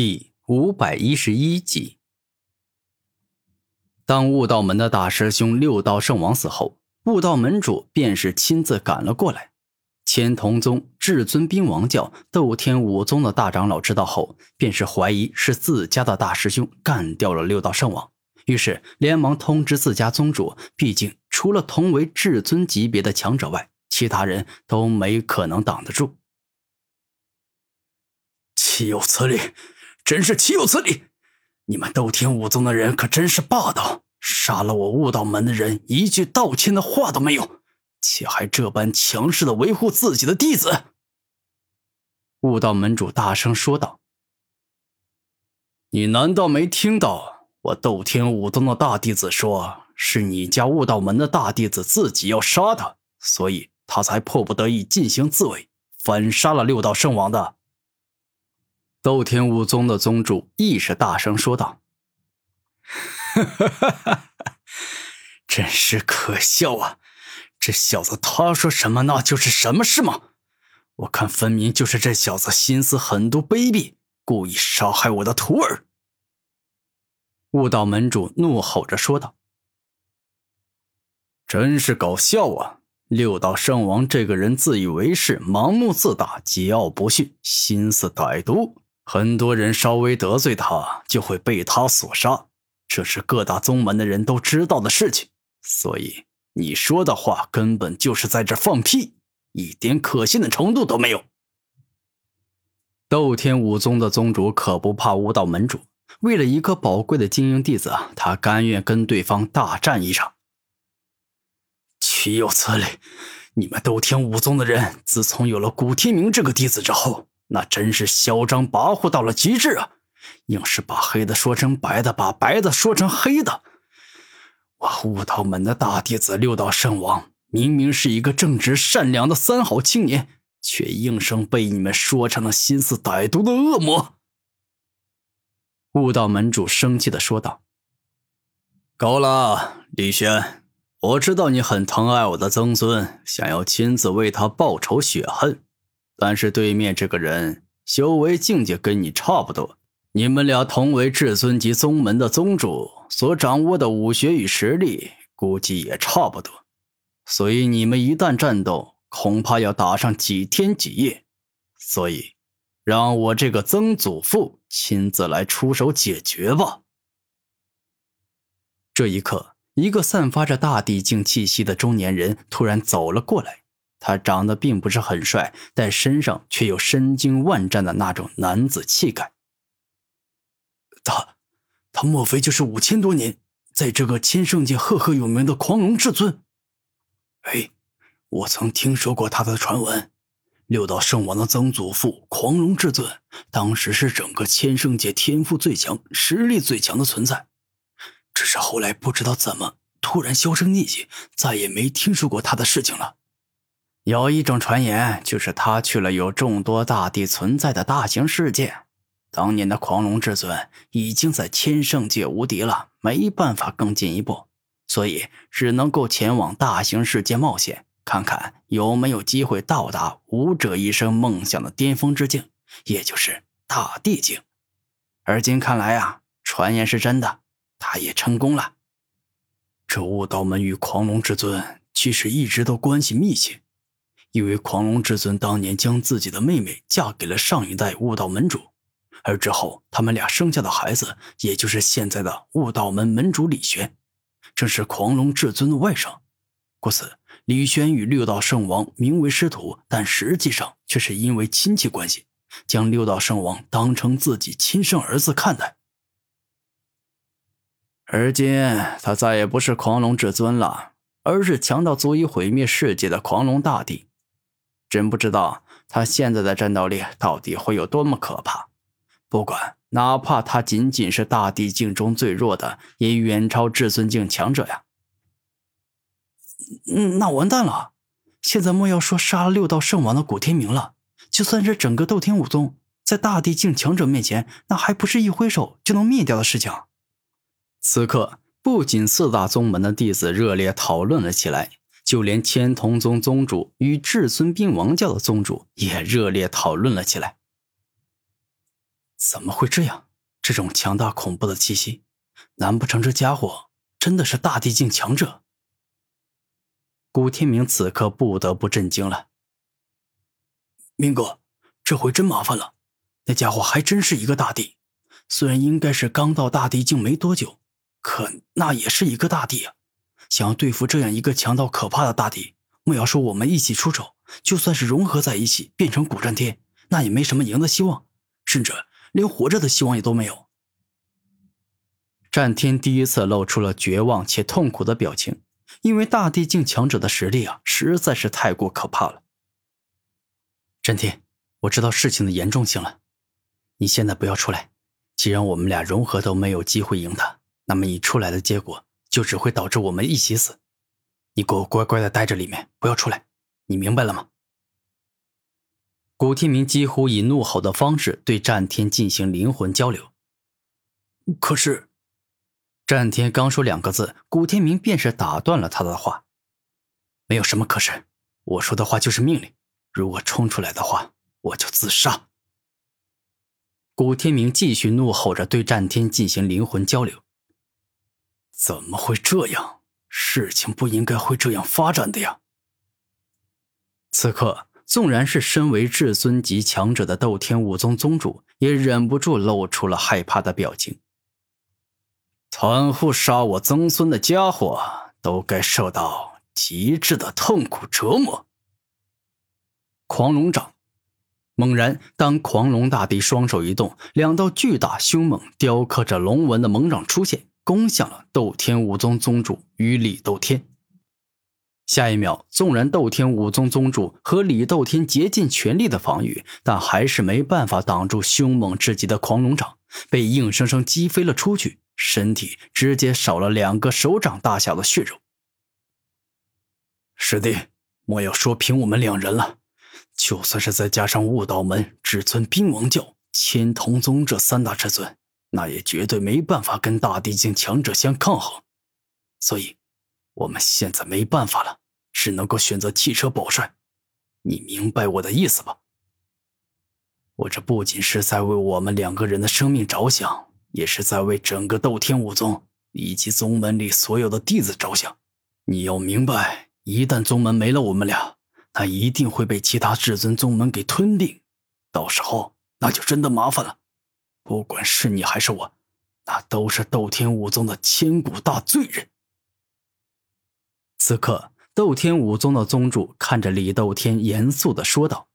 第五百一十一集，当悟道门的大师兄六道圣王死后，悟道门主便是亲自赶了过来。千童宗至尊兵王教斗天武宗的大长老知道后，便是怀疑是自家的大师兄干掉了六道圣王，于是连忙通知自家宗主。毕竟，除了同为至尊级别的强者外，其他人都没可能挡得住。岂有此理！真是岂有此理！你们斗天武宗的人可真是霸道，杀了我悟道门的人，一句道歉的话都没有，且还这般强势的维护自己的弟子。悟道门主大声说道：“你难道没听到我斗天武宗的大弟子说，是你家悟道门的大弟子自己要杀他，所以他才迫不得已进行自卫，反杀了六道圣王的？”斗天武宗的宗主亦是大声说道：“真是可笑啊！这小子他说什么那就是什么是吗？我看分明就是这小子心思狠毒卑鄙，故意杀害我的徒儿。”悟道门主怒吼着说道：“真是搞笑啊！六道圣王这个人自以为是，盲目自大，桀骜不驯，心思歹毒。”很多人稍微得罪他，就会被他所杀，这是各大宗门的人都知道的事情。所以你说的话根本就是在这放屁，一点可信的程度都没有。斗天武宗的宗主可不怕武道门主，为了一个宝贵的精英弟子，他甘愿跟对方大战一场。岂有此理！你们斗天武宗的人，自从有了古天明这个弟子之后。那真是嚣张跋扈到了极致啊！硬是把黑的说成白的，把白的说成黑的。我悟道门的大弟子六道圣王，明明是一个正直善良的三好青年，却硬生被你们说成了心思歹毒的恶魔。悟道门主生气的说道：“够了，李轩，我知道你很疼爱我的曾孙，想要亲自为他报仇雪恨。”但是对面这个人修为境界跟你差不多，你们俩同为至尊级宗门的宗主，所掌握的武学与实力估计也差不多，所以你们一旦战斗，恐怕要打上几天几夜。所以，让我这个曾祖父亲自来出手解决吧。这一刻，一个散发着大地境气息的中年人突然走了过来。他长得并不是很帅，但身上却有身经万战的那种男子气概。他，他莫非就是五千多年在这个千圣界赫赫有名的狂龙至尊？哎，我曾听说过他的传闻。六道圣王的曾祖父狂龙至尊，当时是整个千圣界天赋最强、实力最强的存在。只是后来不知道怎么突然销声匿迹，再也没听说过他的事情了。有一种传言，就是他去了有众多大帝存在的大型世界。当年的狂龙至尊已经在千圣界无敌了，没办法更进一步，所以只能够前往大型世界冒险，看看有没有机会到达武者一生梦想的巅峰之境，也就是大帝境。而今看来啊，传言是真的，他也成功了。这悟道门与狂龙至尊其实一直都关系密切。因为狂龙至尊当年将自己的妹妹嫁给了上一代悟道门主，而之后他们俩生下的孩子，也就是现在的悟道门门主李轩，正是狂龙至尊的外甥。故此，李轩与六道圣王名为师徒，但实际上却是因为亲戚关系，将六道圣王当成自己亲生儿子看待。而今，他再也不是狂龙至尊了，而是强到足以毁灭世界的狂龙大帝。真不知道他现在的战斗力到底会有多么可怕。不管，哪怕他仅仅是大地境中最弱的，也远超至尊境强者呀。那完蛋了！现在莫要说杀了六道圣王的古天明了，就算是整个斗天武宗，在大地境强者面前，那还不是一挥手就能灭掉的事情。此刻，不仅四大宗门的弟子热烈讨论了起来。就连千童宗宗主与至尊兵王教的宗主也热烈讨论了起来。怎么会这样？这种强大恐怖的气息，难不成这家伙真的是大地境强者？古天明此刻不得不震惊了。明哥，这回真麻烦了，那家伙还真是一个大帝，虽然应该是刚到大地境没多久，可那也是一个大帝啊！想要对付这样一个强到可怕的大敌，莫要说我们一起出手，就算是融合在一起变成古战天，那也没什么赢的希望，甚至连活着的希望也都没有。战天第一次露出了绝望且痛苦的表情。因为大地境强者的实力啊，实在是太过可怕了。战天，我知道事情的严重性了，你现在不要出来。既然我们俩融合都没有机会赢他，那么你出来的结果就只会导致我们一起死。你给我乖乖的待着里面，不要出来，你明白了吗？古天明几乎以怒吼的方式对战天进行灵魂交流。可是。战天刚说两个字，古天明便是打断了他的话。没有什么可是，我说的话就是命令。如果冲出来的话，我就自杀。古天明继续怒吼着，对战天进行灵魂交流。怎么会这样？事情不应该会这样发展的呀！此刻，纵然是身为至尊级强者的斗天武宗宗主，也忍不住露出了害怕的表情。袒护杀我曾孙的家伙，都该受到极致的痛苦折磨。狂龙掌，猛然，当狂龙大帝双手一动，两道巨大凶猛、雕刻着龙纹的猛掌出现，攻向了斗天武宗宗主与李斗天。下一秒，纵然斗天武宗宗主和李斗天竭尽全力的防御，但还是没办法挡住凶猛至极的狂龙掌，被硬生生击飞了出去。身体直接少了两个手掌大小的血肉。师弟，莫要说凭我们两人了，就算是再加上悟道门、至尊兵王教、千瞳宗这三大至尊，那也绝对没办法跟大地境强者相抗衡。所以，我们现在没办法了，只能够选择弃车保帅。你明白我的意思吧？我这不仅是在为我们两个人的生命着想。也是在为整个斗天武宗以及宗门里所有的弟子着想。你要明白，一旦宗门没了我们俩，那一定会被其他至尊宗门给吞并，到时候那就真的麻烦了。不管是你还是我，那都是斗天武宗的千古大罪人。此刻，斗天武宗的宗主看着李斗天，严肃的说道。